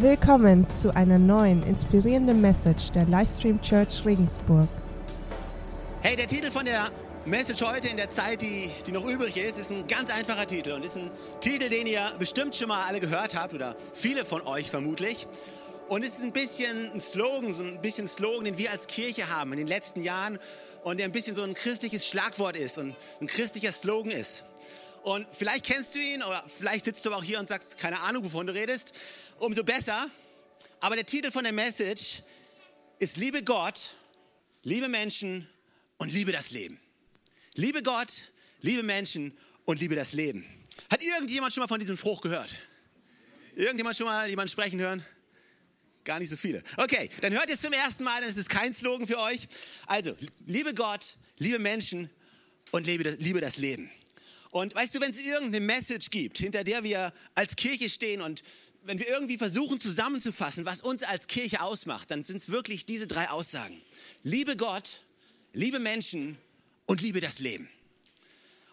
Willkommen zu einer neuen inspirierenden Message der Livestream Church Regensburg. Hey, der Titel von der Message heute in der Zeit, die, die noch übrig ist, ist ein ganz einfacher Titel und ist ein Titel, den ihr bestimmt schon mal alle gehört habt oder viele von euch vermutlich. Und es ist ein bisschen ein Slogan, so ein bisschen Slogan, den wir als Kirche haben in den letzten Jahren und der ein bisschen so ein christliches Schlagwort ist und ein christlicher Slogan ist. Und vielleicht kennst du ihn oder vielleicht sitzt du aber auch hier und sagst, keine Ahnung, wovon du redest umso besser. Aber der Titel von der Message ist Liebe Gott, liebe Menschen und liebe das Leben. Liebe Gott, liebe Menschen und liebe das Leben. Hat irgendjemand schon mal von diesem Spruch gehört? Irgendjemand schon mal jemanden sprechen hören? Gar nicht so viele. Okay, dann hört es zum ersten Mal, dann ist es kein Slogan für euch. Also, liebe Gott, liebe Menschen und liebe das, liebe das Leben. Und weißt du, wenn es irgendeine Message gibt, hinter der wir als Kirche stehen und wenn wir irgendwie versuchen zusammenzufassen, was uns als Kirche ausmacht, dann sind es wirklich diese drei Aussagen. Liebe Gott, liebe Menschen und liebe das Leben.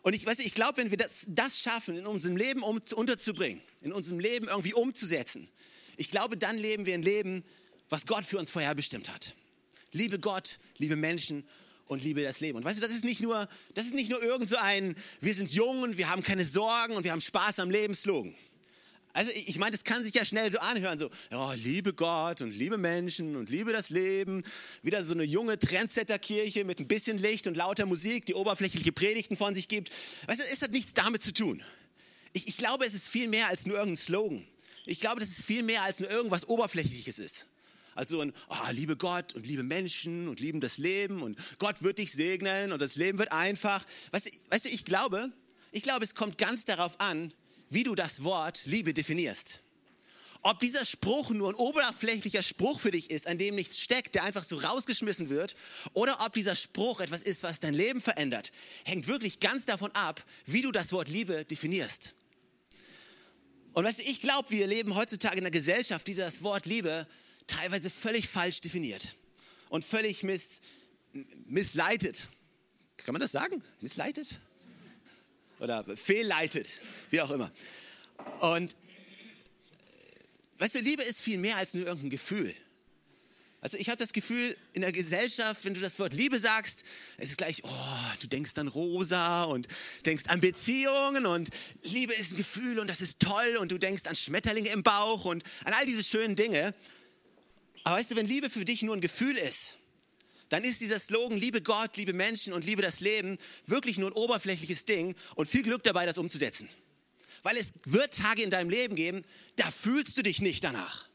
Und ich ich glaube, wenn wir das, das schaffen, in unserem Leben um, unterzubringen, in unserem Leben irgendwie umzusetzen, ich glaube, dann leben wir ein Leben, was Gott für uns vorherbestimmt hat. Liebe Gott, liebe Menschen und liebe das Leben. Und weißt du, das ist nicht nur, das ist nicht nur irgend so ein, wir sind jung und wir haben keine Sorgen und wir haben Spaß am Lebenslogan. Also ich meine, das kann sich ja schnell so anhören, so, oh, liebe Gott und liebe Menschen und liebe das Leben. Wieder so eine junge Trendsetter-Kirche mit ein bisschen Licht und lauter Musik, die oberflächliche Predigten von sich gibt. Weißt du, es hat nichts damit zu tun. Ich, ich glaube, es ist viel mehr als nur irgendein Slogan. Ich glaube, dass es viel mehr als nur irgendwas Oberflächliches ist. Also ein, oh, liebe Gott und liebe Menschen und lieben das Leben und Gott wird dich segnen und das Leben wird einfach. Weißt du, weißt du ich glaube, ich glaube, es kommt ganz darauf an, wie du das Wort Liebe definierst. Ob dieser Spruch nur ein oberflächlicher Spruch für dich ist, an dem nichts steckt, der einfach so rausgeschmissen wird, oder ob dieser Spruch etwas ist, was dein Leben verändert, hängt wirklich ganz davon ab, wie du das Wort Liebe definierst. Und weißt du, ich glaube, wir leben heutzutage in einer Gesellschaft, die das Wort Liebe teilweise völlig falsch definiert und völlig miss, missleitet. Kann man das sagen? Missleitet? Oder fehlleitet, wie auch immer. Und weißt du, Liebe ist viel mehr als nur irgendein Gefühl. Also ich habe das Gefühl, in der Gesellschaft, wenn du das Wort Liebe sagst, es ist gleich, oh, du denkst dann rosa und denkst an Beziehungen und Liebe ist ein Gefühl und das ist toll und du denkst an Schmetterlinge im Bauch und an all diese schönen Dinge. Aber weißt du, wenn Liebe für dich nur ein Gefühl ist, dann ist dieser Slogan, liebe Gott, liebe Menschen und liebe das Leben, wirklich nur ein oberflächliches Ding und viel Glück dabei, das umzusetzen. Weil es wird Tage in deinem Leben geben, da fühlst du dich nicht danach.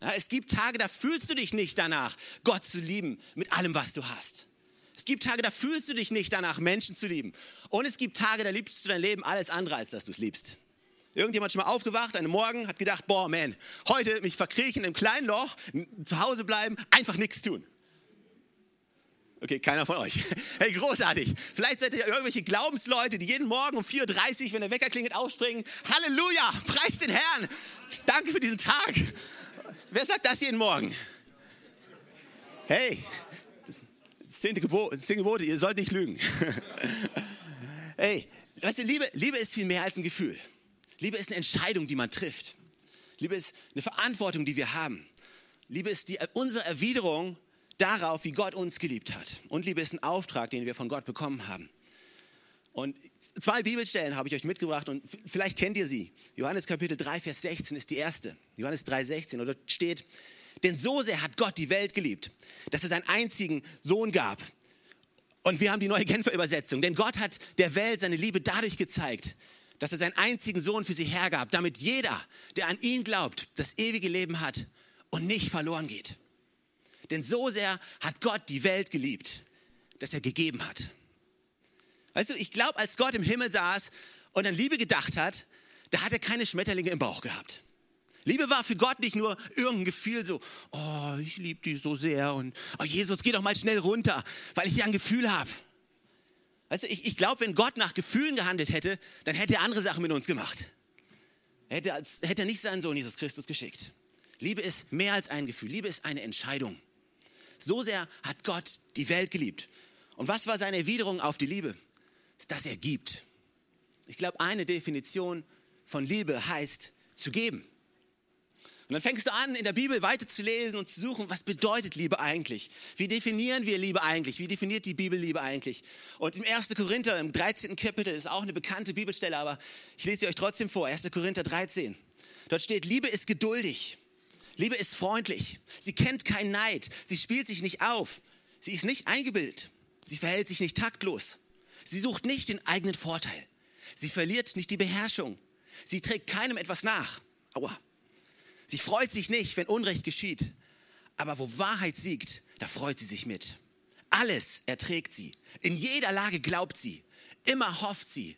Ja, es gibt Tage, da fühlst du dich nicht danach, Gott zu lieben mit allem, was du hast. Es gibt Tage, da fühlst du dich nicht danach, Menschen zu lieben. Und es gibt Tage, da liebst du dein Leben alles andere, als dass du es liebst. Irgendjemand schon mal aufgewacht, einen Morgen, hat gedacht, boah, man, heute mich verkriechen im kleinen Loch, zu Hause bleiben, einfach nichts tun. Okay, keiner von euch. Hey, großartig. Vielleicht seid ihr irgendwelche Glaubensleute, die jeden Morgen um 4.30 Uhr, wenn der Wecker klingelt, aufspringen. Halleluja, preis den Herrn. Danke für diesen Tag. Wer sagt das jeden Morgen? Hey, das zehnte Gebot, zehnte Gebote, ihr sollt nicht lügen. Hey, weißt du, Liebe, Liebe ist viel mehr als ein Gefühl. Liebe ist eine Entscheidung, die man trifft. Liebe ist eine Verantwortung, die wir haben. Liebe ist die, unsere Erwiderung darauf, wie Gott uns geliebt hat. Und Liebe ist ein Auftrag, den wir von Gott bekommen haben. Und zwei Bibelstellen habe ich euch mitgebracht und vielleicht kennt ihr sie. Johannes Kapitel 3, Vers 16 ist die erste. Johannes 3, 16. Und dort steht, denn so sehr hat Gott die Welt geliebt, dass er seinen einzigen Sohn gab. Und wir haben die neue Genfer Übersetzung. Denn Gott hat der Welt seine Liebe dadurch gezeigt, dass er seinen einzigen Sohn für sie hergab, damit jeder, der an ihn glaubt, das ewige Leben hat und nicht verloren geht. Denn so sehr hat Gott die Welt geliebt, dass er gegeben hat. Weißt du, ich glaube, als Gott im Himmel saß und an Liebe gedacht hat, da hat er keine Schmetterlinge im Bauch gehabt. Liebe war für Gott nicht nur irgendein Gefühl so, oh, ich liebe dich so sehr und oh, Jesus, geh doch mal schnell runter, weil ich hier ein Gefühl habe. Weißt du, ich, ich glaube, wenn Gott nach Gefühlen gehandelt hätte, dann hätte er andere Sachen mit uns gemacht. Hätte, hätte er nicht seinen Sohn Jesus Christus geschickt. Liebe ist mehr als ein Gefühl. Liebe ist eine Entscheidung. So sehr hat Gott die Welt geliebt. Und was war seine Erwiderung auf die Liebe? Dass er gibt. Ich glaube, eine Definition von Liebe heißt zu geben. Und dann fängst du an, in der Bibel weiter zu lesen und zu suchen, was bedeutet Liebe eigentlich? Wie definieren wir Liebe eigentlich? Wie definiert die Bibel Liebe eigentlich? Und im 1. Korinther, im 13. Kapitel, ist auch eine bekannte Bibelstelle, aber ich lese sie euch trotzdem vor. 1. Korinther 13. Dort steht, Liebe ist geduldig. Liebe ist freundlich. Sie kennt keinen Neid. Sie spielt sich nicht auf. Sie ist nicht eingebildet. Sie verhält sich nicht taktlos. Sie sucht nicht den eigenen Vorteil. Sie verliert nicht die Beherrschung. Sie trägt keinem etwas nach. Aua. Sie freut sich nicht, wenn Unrecht geschieht. Aber wo Wahrheit siegt, da freut sie sich mit. Alles erträgt sie. In jeder Lage glaubt sie. Immer hofft sie.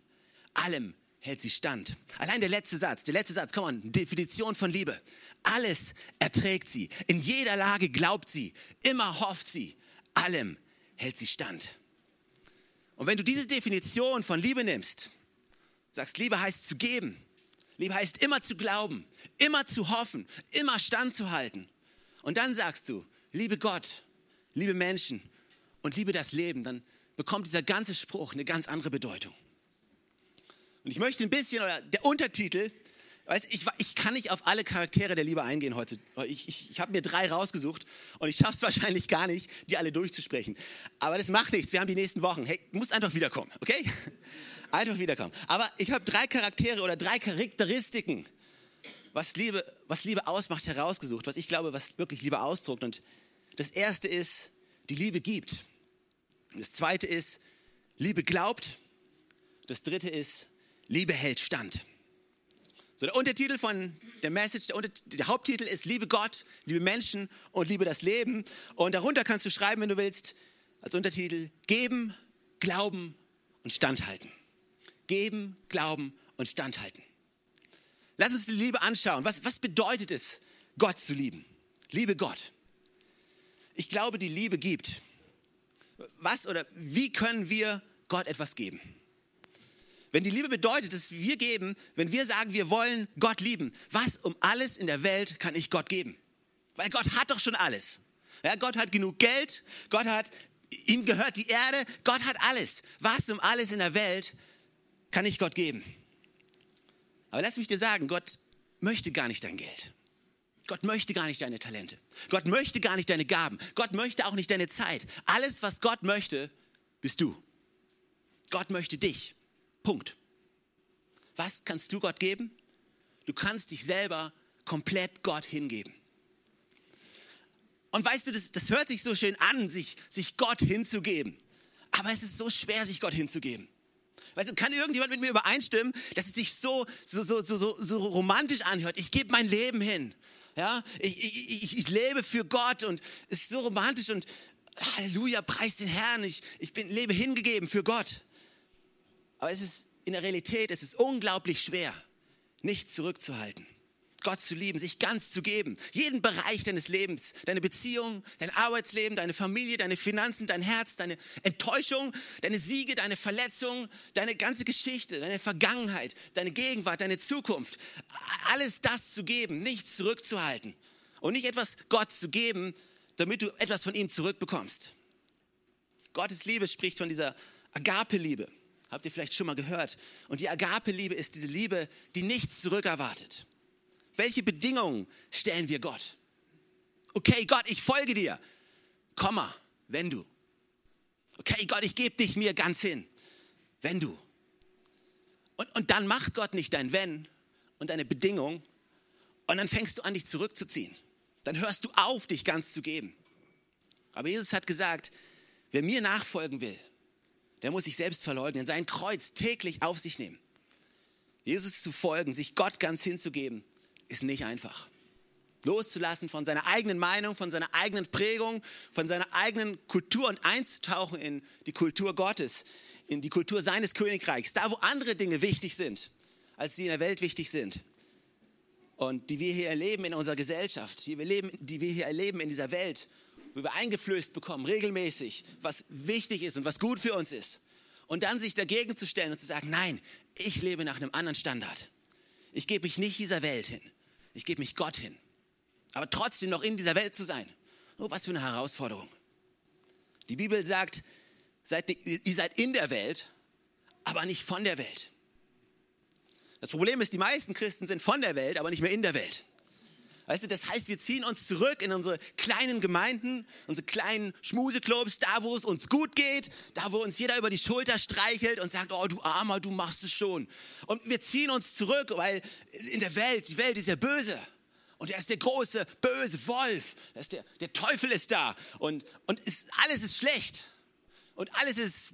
Allem hält sie stand. Allein der letzte Satz, der letzte Satz, komm on, Definition von Liebe. Alles erträgt sie. In jeder Lage glaubt sie. Immer hofft sie. Allem hält sie stand. Und wenn du diese Definition von Liebe nimmst, sagst, Liebe heißt zu geben, Liebe heißt immer zu glauben, immer zu hoffen, immer standzuhalten. Und dann sagst du, liebe Gott, liebe Menschen und liebe das Leben, dann bekommt dieser ganze Spruch eine ganz andere Bedeutung. Und ich möchte ein bisschen, oder der Untertitel, weiß, ich, ich kann nicht auf alle Charaktere der Liebe eingehen heute. Ich, ich, ich habe mir drei rausgesucht und ich schaffe es wahrscheinlich gar nicht, die alle durchzusprechen. Aber das macht nichts, wir haben die nächsten Wochen. Hey, du musst einfach wiederkommen, okay? Einfach wiederkommen. Aber ich habe drei Charaktere oder drei Charakteristiken, was Liebe, was Liebe ausmacht, herausgesucht, was ich glaube, was wirklich Liebe ausdruckt. Und das erste ist, die Liebe gibt. Das zweite ist, Liebe glaubt. Das dritte ist, Liebe hält stand. So, der Untertitel von der Message, der, der, Haupttitel ist Liebe Gott, liebe Menschen und liebe das Leben. Und darunter kannst du schreiben, wenn du willst, als Untertitel Geben, Glauben und Standhalten. Geben, glauben und standhalten. Lass uns die Liebe anschauen. Was, was bedeutet es, Gott zu lieben? Liebe Gott. Ich glaube, die Liebe gibt. Was oder wie können wir Gott etwas geben? Wenn die Liebe bedeutet, dass wir geben, wenn wir sagen, wir wollen Gott lieben, was um alles in der Welt kann ich Gott geben? Weil Gott hat doch schon alles. Ja, Gott hat genug Geld, Gott hat, ihm gehört die Erde, Gott hat alles. Was um alles in der Welt kann ich Gott geben. Aber lass mich dir sagen, Gott möchte gar nicht dein Geld. Gott möchte gar nicht deine Talente. Gott möchte gar nicht deine Gaben. Gott möchte auch nicht deine Zeit. Alles, was Gott möchte, bist du. Gott möchte dich. Punkt. Was kannst du Gott geben? Du kannst dich selber komplett Gott hingeben. Und weißt du, das, das hört sich so schön an, sich, sich Gott hinzugeben. Aber es ist so schwer, sich Gott hinzugeben. Weißt du, kann irgendjemand mit mir übereinstimmen, dass es sich so, so, so, so, so romantisch anhört? Ich gebe mein Leben hin. Ja, ich, ich, ich, lebe für Gott und es ist so romantisch und Halleluja, preis den Herrn. Ich, ich bin, lebe hingegeben für Gott. Aber es ist in der Realität, es ist unglaublich schwer, nichts zurückzuhalten. Gott zu lieben, sich ganz zu geben. Jeden Bereich deines Lebens, deine Beziehung, dein Arbeitsleben, deine Familie, deine Finanzen, dein Herz, deine Enttäuschung, deine Siege, deine Verletzungen, deine ganze Geschichte, deine Vergangenheit, deine Gegenwart, deine Zukunft. Alles das zu geben, nichts zurückzuhalten. Und nicht etwas Gott zu geben, damit du etwas von ihm zurückbekommst. Gottes Liebe spricht von dieser Agape-Liebe. Habt ihr vielleicht schon mal gehört? Und die Agape-Liebe ist diese Liebe, die nichts zurückerwartet. Welche Bedingungen stellen wir Gott? Okay, Gott, ich folge dir. Komma, wenn du. Okay, Gott, ich gebe dich mir ganz hin. Wenn du. Und, und dann macht Gott nicht dein Wenn und deine Bedingung und dann fängst du an, dich zurückzuziehen. Dann hörst du auf, dich ganz zu geben. Aber Jesus hat gesagt, wer mir nachfolgen will, der muss sich selbst verleugnen, sein Kreuz täglich auf sich nehmen. Jesus zu folgen, sich Gott ganz hinzugeben, ist nicht einfach. Loszulassen von seiner eigenen Meinung, von seiner eigenen Prägung, von seiner eigenen Kultur und einzutauchen in die Kultur Gottes, in die Kultur seines Königreichs, da wo andere Dinge wichtig sind, als die in der Welt wichtig sind. Und die wir hier erleben in unserer Gesellschaft, die wir, leben, die wir hier erleben in dieser Welt, wo wir eingeflößt bekommen, regelmäßig, was wichtig ist und was gut für uns ist. Und dann sich dagegen zu stellen und zu sagen, nein, ich lebe nach einem anderen Standard. Ich gebe mich nicht dieser Welt hin. Ich gebe mich Gott hin. Aber trotzdem noch in dieser Welt zu sein. Oh, was für eine Herausforderung. Die Bibel sagt, seid, ihr seid in der Welt, aber nicht von der Welt. Das Problem ist, die meisten Christen sind von der Welt, aber nicht mehr in der Welt. Weißt du, das heißt, wir ziehen uns zurück in unsere kleinen Gemeinden, unsere kleinen Schmuseclubs, da wo es uns gut geht, da wo uns jeder über die Schulter streichelt und sagt, oh du Armer, du machst es schon. Und wir ziehen uns zurück, weil in der Welt, die Welt ist ja böse. Und er ist der große, böse Wolf. ist der, der Teufel ist da. Und, und ist, alles ist schlecht. Und alles ist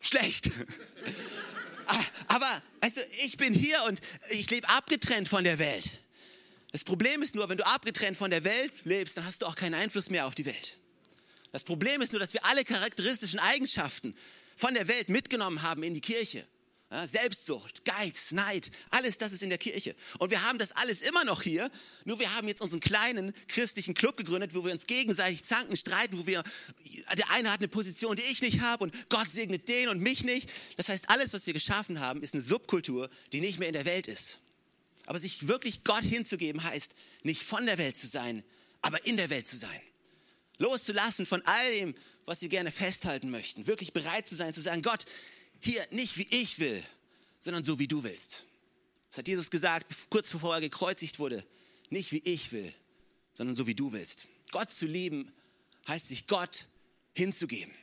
schlecht. Aber weißt du, ich bin hier und ich lebe abgetrennt von der Welt. Das Problem ist nur, wenn du abgetrennt von der Welt lebst, dann hast du auch keinen Einfluss mehr auf die Welt. Das Problem ist nur, dass wir alle charakteristischen Eigenschaften von der Welt mitgenommen haben in die Kirche. Selbstsucht, Geiz, Neid, alles das ist in der Kirche. Und wir haben das alles immer noch hier, nur wir haben jetzt unseren kleinen christlichen Club gegründet, wo wir uns gegenseitig zanken, streiten, wo wir, der eine hat eine Position, die ich nicht habe und Gott segnet den und mich nicht. Das heißt, alles, was wir geschaffen haben, ist eine Subkultur, die nicht mehr in der Welt ist. Aber sich wirklich Gott hinzugeben heißt, nicht von der Welt zu sein, aber in der Welt zu sein. Loszulassen von all dem, was wir gerne festhalten möchten. Wirklich bereit zu sein, zu sagen, Gott, hier nicht wie ich will, sondern so wie du willst. Das hat Jesus gesagt, kurz bevor er gekreuzigt wurde. Nicht wie ich will, sondern so wie du willst. Gott zu lieben heißt sich Gott hinzugeben.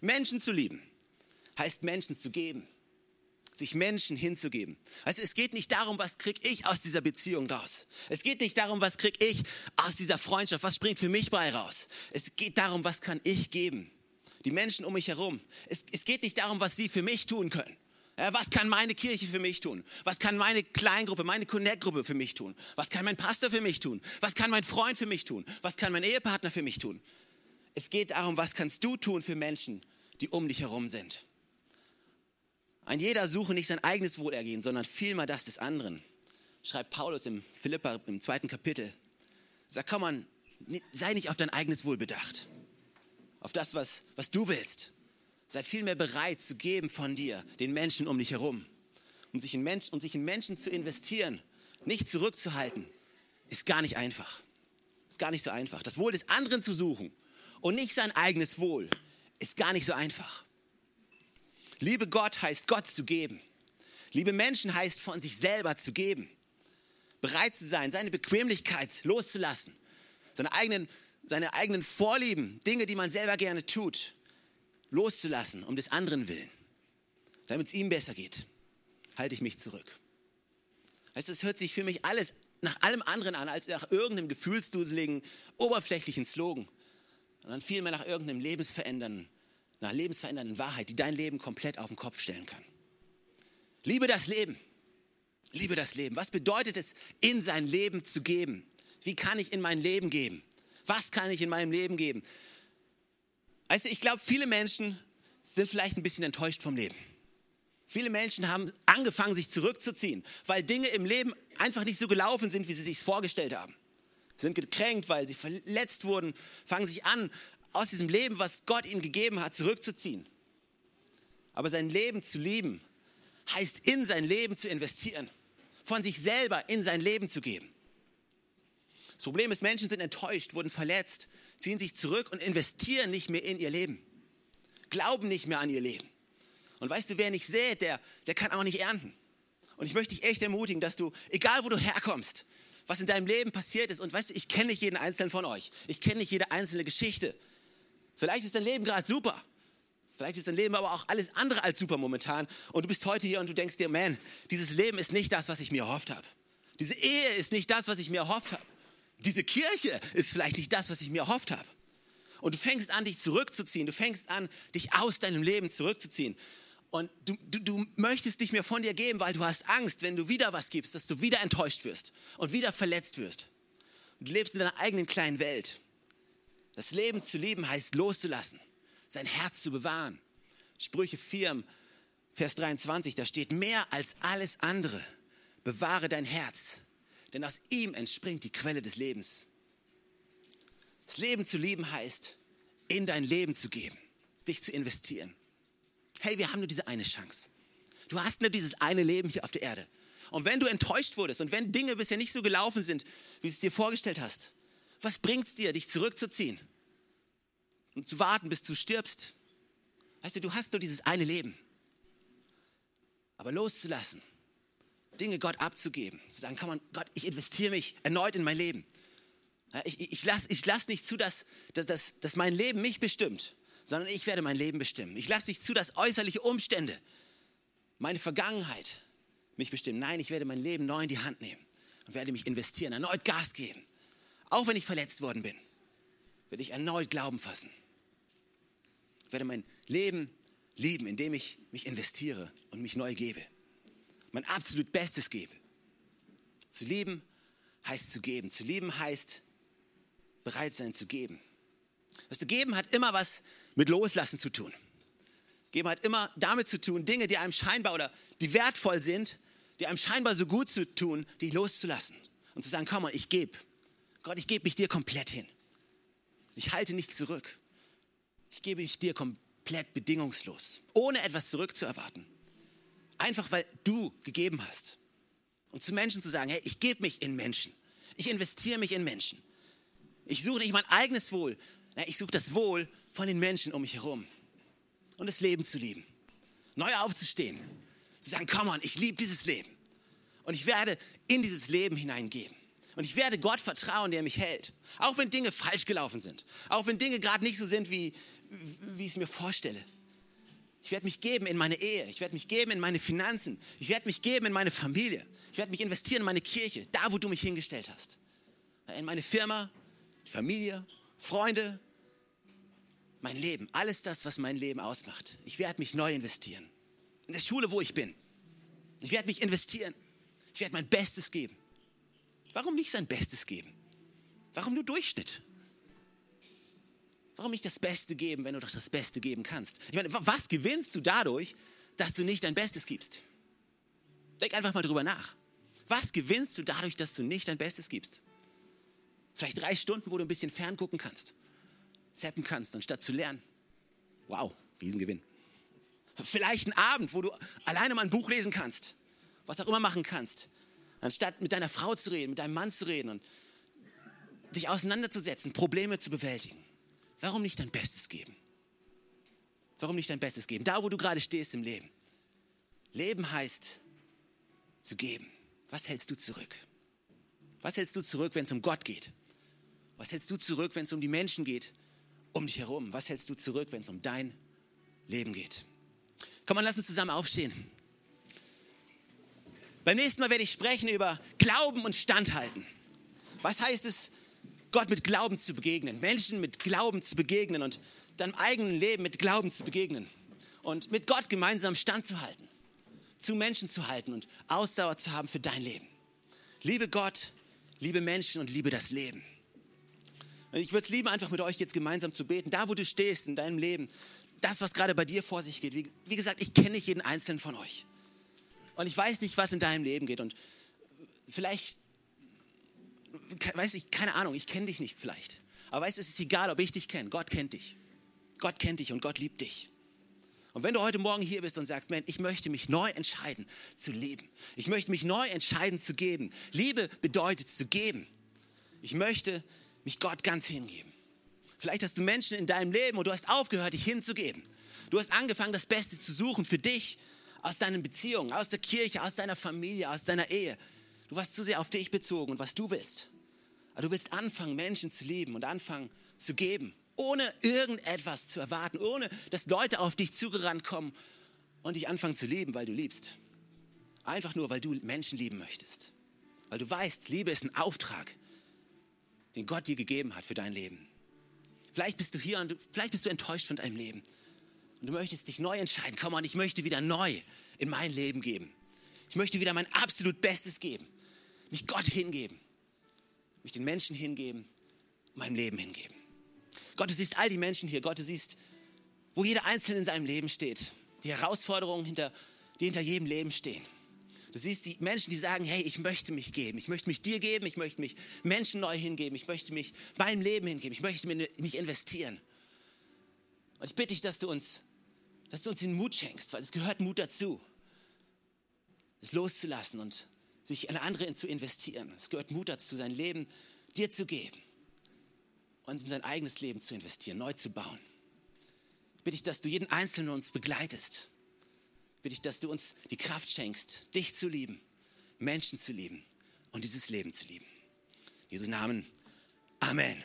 Menschen zu lieben heißt Menschen zu geben sich Menschen hinzugeben. Also es geht nicht darum, was krieg ich aus dieser Beziehung raus. Es geht nicht darum, was krieg ich aus dieser Freundschaft, was springt für mich bei raus. Es geht darum, was kann ich geben. Die Menschen um mich herum. Es, es geht nicht darum, was sie für mich tun können. Was kann meine Kirche für mich tun? Was kann meine Kleingruppe, meine Connect-Gruppe für mich tun? Was kann mein Pastor für mich tun? Was kann mein Freund für mich tun? Was kann mein Ehepartner für mich tun? Es geht darum, was kannst du tun für Menschen, die um dich herum sind. Ein jeder suche nicht sein eigenes Wohlergehen, sondern vielmehr das des anderen. Schreibt Paulus im Philippa im zweiten Kapitel. Sagt, komm man, sei nicht auf dein eigenes Wohl bedacht. Auf das, was, was du willst. Sei vielmehr bereit zu geben von dir, den Menschen um dich herum. Und sich, in Mensch, und sich in Menschen zu investieren, nicht zurückzuhalten, ist gar nicht einfach. Ist gar nicht so einfach. Das Wohl des anderen zu suchen und nicht sein eigenes Wohl, ist gar nicht so einfach. Liebe Gott heißt Gott zu geben. Liebe Menschen heißt von sich selber zu geben. Bereit zu sein, seine Bequemlichkeit loszulassen. Seine eigenen, seine eigenen Vorlieben, Dinge, die man selber gerne tut, loszulassen, um des anderen willen. Damit es ihm besser geht, halte ich mich zurück. Weißt du, hört sich für mich alles nach allem anderen an, als nach irgendeinem gefühlsduseligen, oberflächlichen Slogan, sondern vielmehr nach irgendeinem lebensverändernden, einer lebensverändernden Wahrheit, die dein Leben komplett auf den Kopf stellen kann. Liebe das Leben. Liebe das Leben. Was bedeutet es, in sein Leben zu geben? Wie kann ich in mein Leben geben? Was kann ich in meinem Leben geben? Du, ich glaube, viele Menschen sind vielleicht ein bisschen enttäuscht vom Leben. Viele Menschen haben angefangen, sich zurückzuziehen, weil Dinge im Leben einfach nicht so gelaufen sind, wie sie sich vorgestellt haben. Sind gekränkt, weil sie verletzt wurden, fangen sich an, aus diesem Leben, was Gott ihnen gegeben hat, zurückzuziehen. Aber sein Leben zu lieben, heißt in sein Leben zu investieren, von sich selber in sein Leben zu geben. Das Problem ist, Menschen sind enttäuscht, wurden verletzt, ziehen sich zurück und investieren nicht mehr in ihr Leben, glauben nicht mehr an ihr Leben. Und weißt du, wer nicht sät, der, der kann auch nicht ernten. Und ich möchte dich echt ermutigen, dass du, egal wo du herkommst, was in deinem Leben passiert ist, und weißt du, ich kenne nicht jeden einzelnen von euch, ich kenne nicht jede einzelne Geschichte, Vielleicht ist dein Leben gerade super. Vielleicht ist dein Leben aber auch alles andere als super momentan. Und du bist heute hier und du denkst dir, man, dieses Leben ist nicht das, was ich mir erhofft habe. Diese Ehe ist nicht das, was ich mir erhofft habe. Diese Kirche ist vielleicht nicht das, was ich mir erhofft habe. Und du fängst an, dich zurückzuziehen. Du fängst an, dich aus deinem Leben zurückzuziehen. Und du, du, du möchtest nicht mehr von dir geben, weil du hast Angst, wenn du wieder was gibst, dass du wieder enttäuscht wirst und wieder verletzt wirst. Und du lebst in deiner eigenen kleinen Welt. Das Leben zu lieben heißt loszulassen, sein Herz zu bewahren. Sprüche 4, Vers 23, da steht mehr als alles andere. Bewahre dein Herz, denn aus ihm entspringt die Quelle des Lebens. Das Leben zu lieben heißt, in dein Leben zu geben, dich zu investieren. Hey, wir haben nur diese eine Chance. Du hast nur dieses eine Leben hier auf der Erde. Und wenn du enttäuscht wurdest und wenn Dinge bisher nicht so gelaufen sind, wie du es dir vorgestellt hast, was bringt es dir, dich zurückzuziehen und zu warten, bis du stirbst? Weißt du, du hast nur dieses eine Leben. Aber loszulassen, Dinge Gott abzugeben. Zu sagen, komm Gott, ich investiere mich erneut in mein Leben. Ich, ich, ich lasse ich lass nicht zu, dass, dass, dass, dass mein Leben mich bestimmt, sondern ich werde mein Leben bestimmen. Ich lasse nicht zu, dass äußerliche Umstände, meine Vergangenheit mich bestimmen. Nein, ich werde mein Leben neu in die Hand nehmen und werde mich investieren, erneut Gas geben. Auch wenn ich verletzt worden bin, werde ich erneut Glauben fassen. Ich werde mein Leben lieben, indem ich mich investiere und mich neu gebe. Mein absolut Bestes gebe. Zu lieben heißt zu geben. Zu lieben heißt bereit sein zu geben. Das zu geben hat immer was mit Loslassen zu tun. Geben hat immer damit zu tun, Dinge, die einem scheinbar oder die wertvoll sind, die einem scheinbar so gut zu tun, die loszulassen und zu sagen, komm mal, ich gebe. Gott, ich gebe mich dir komplett hin. Ich halte nicht zurück. Ich gebe mich dir komplett bedingungslos, ohne etwas zurückzuerwarten. Einfach weil du gegeben hast. Und zu Menschen zu sagen, hey, ich gebe mich in Menschen. Ich investiere mich in Menschen. Ich suche nicht mein eigenes Wohl. Ich suche das Wohl von den Menschen um mich herum. Und das Leben zu lieben. Neu aufzustehen. Zu sagen, komm on, ich liebe dieses Leben. Und ich werde in dieses Leben hineingeben. Und ich werde Gott vertrauen, der mich hält. Auch wenn Dinge falsch gelaufen sind. Auch wenn Dinge gerade nicht so sind, wie, wie ich es mir vorstelle. Ich werde mich geben in meine Ehe. Ich werde mich geben in meine Finanzen. Ich werde mich geben in meine Familie. Ich werde mich investieren in meine Kirche, da wo du mich hingestellt hast. In meine Firma, Familie, Freunde, mein Leben. Alles das, was mein Leben ausmacht. Ich werde mich neu investieren. In der Schule, wo ich bin. Ich werde mich investieren. Ich werde mein Bestes geben. Warum nicht sein Bestes geben? Warum nur Durchschnitt? Warum nicht das Beste geben, wenn du doch das Beste geben kannst? Ich meine, was gewinnst du dadurch, dass du nicht dein Bestes gibst? Denk einfach mal drüber nach. Was gewinnst du dadurch, dass du nicht dein Bestes gibst? Vielleicht drei Stunden, wo du ein bisschen ferngucken kannst, zappen kannst, anstatt zu lernen. Wow, Riesengewinn. Vielleicht ein Abend, wo du alleine mal ein Buch lesen kannst, was auch immer machen kannst, anstatt mit deiner Frau zu reden, mit deinem Mann zu reden und dich auseinanderzusetzen, Probleme zu bewältigen. Warum nicht dein Bestes geben? Warum nicht dein Bestes geben? Da, wo du gerade stehst im Leben. Leben heißt zu geben. Was hältst du zurück? Was hältst du zurück, wenn es um Gott geht? Was hältst du zurück, wenn es um die Menschen geht, um dich herum? Was hältst du zurück, wenn es um dein Leben geht? Komm mal, lass uns zusammen aufstehen. Beim nächsten Mal werde ich sprechen über Glauben und Standhalten. Was heißt es, Gott mit Glauben zu begegnen, Menschen mit Glauben zu begegnen und deinem eigenen Leben mit Glauben zu begegnen und mit Gott gemeinsam standzuhalten, zu Menschen zu halten und Ausdauer zu haben für dein Leben. Liebe Gott, liebe Menschen und liebe das Leben. Und ich würde es lieben, einfach mit euch jetzt gemeinsam zu beten, da wo du stehst in deinem Leben, das, was gerade bei dir vor sich geht. Wie, wie gesagt, ich kenne nicht jeden einzelnen von euch. Und ich weiß nicht, was in deinem Leben geht. Und vielleicht weiß ich, keine Ahnung, ich kenne dich nicht vielleicht. Aber weißt du, es ist egal, ob ich dich kenne. Gott kennt dich. Gott kennt dich und Gott liebt dich. Und wenn du heute Morgen hier bist und sagst, man, ich möchte mich neu entscheiden zu leben. Ich möchte mich neu entscheiden zu geben. Liebe bedeutet zu geben. Ich möchte mich Gott ganz hingeben. Vielleicht hast du Menschen in deinem Leben und du hast aufgehört, dich hinzugeben. Du hast angefangen, das Beste zu suchen für dich aus deinen Beziehungen, aus der Kirche, aus deiner Familie, aus deiner Ehe. Du warst zu sehr auf dich bezogen und was du willst. Aber du willst anfangen, Menschen zu lieben und anfangen zu geben, ohne irgendetwas zu erwarten, ohne dass Leute auf dich zugerannt kommen und dich anfangen zu lieben, weil du liebst. Einfach nur, weil du Menschen lieben möchtest. Weil du weißt, Liebe ist ein Auftrag, den Gott dir gegeben hat für dein Leben. Vielleicht bist du hier und vielleicht bist du enttäuscht von deinem Leben. Und du möchtest dich neu entscheiden. Komm on, ich möchte wieder neu in mein Leben geben. Ich möchte wieder mein absolut Bestes geben mich Gott hingeben, mich den Menschen hingeben, meinem Leben hingeben. Gott, du siehst all die Menschen hier. Gott, du siehst, wo jeder Einzelne in seinem Leben steht. Die Herausforderungen, hinter, die hinter jedem Leben stehen. Du siehst die Menschen, die sagen, hey, ich möchte mich geben. Ich möchte mich dir geben. Ich möchte mich Menschen neu hingeben. Ich möchte mich meinem Leben hingeben. Ich möchte mich investieren. Und ich bitte dich, dass du uns, dass du uns den Mut schenkst, weil es gehört Mut dazu, es loszulassen und sich in andere zu investieren. Es gehört Mut dazu, sein Leben dir zu geben und in sein eigenes Leben zu investieren, neu zu bauen. Bitte ich, dass du jeden Einzelnen uns begleitest. Bitte ich, dass du uns die Kraft schenkst, dich zu lieben, Menschen zu lieben und dieses Leben zu lieben. In Jesus Namen. Amen.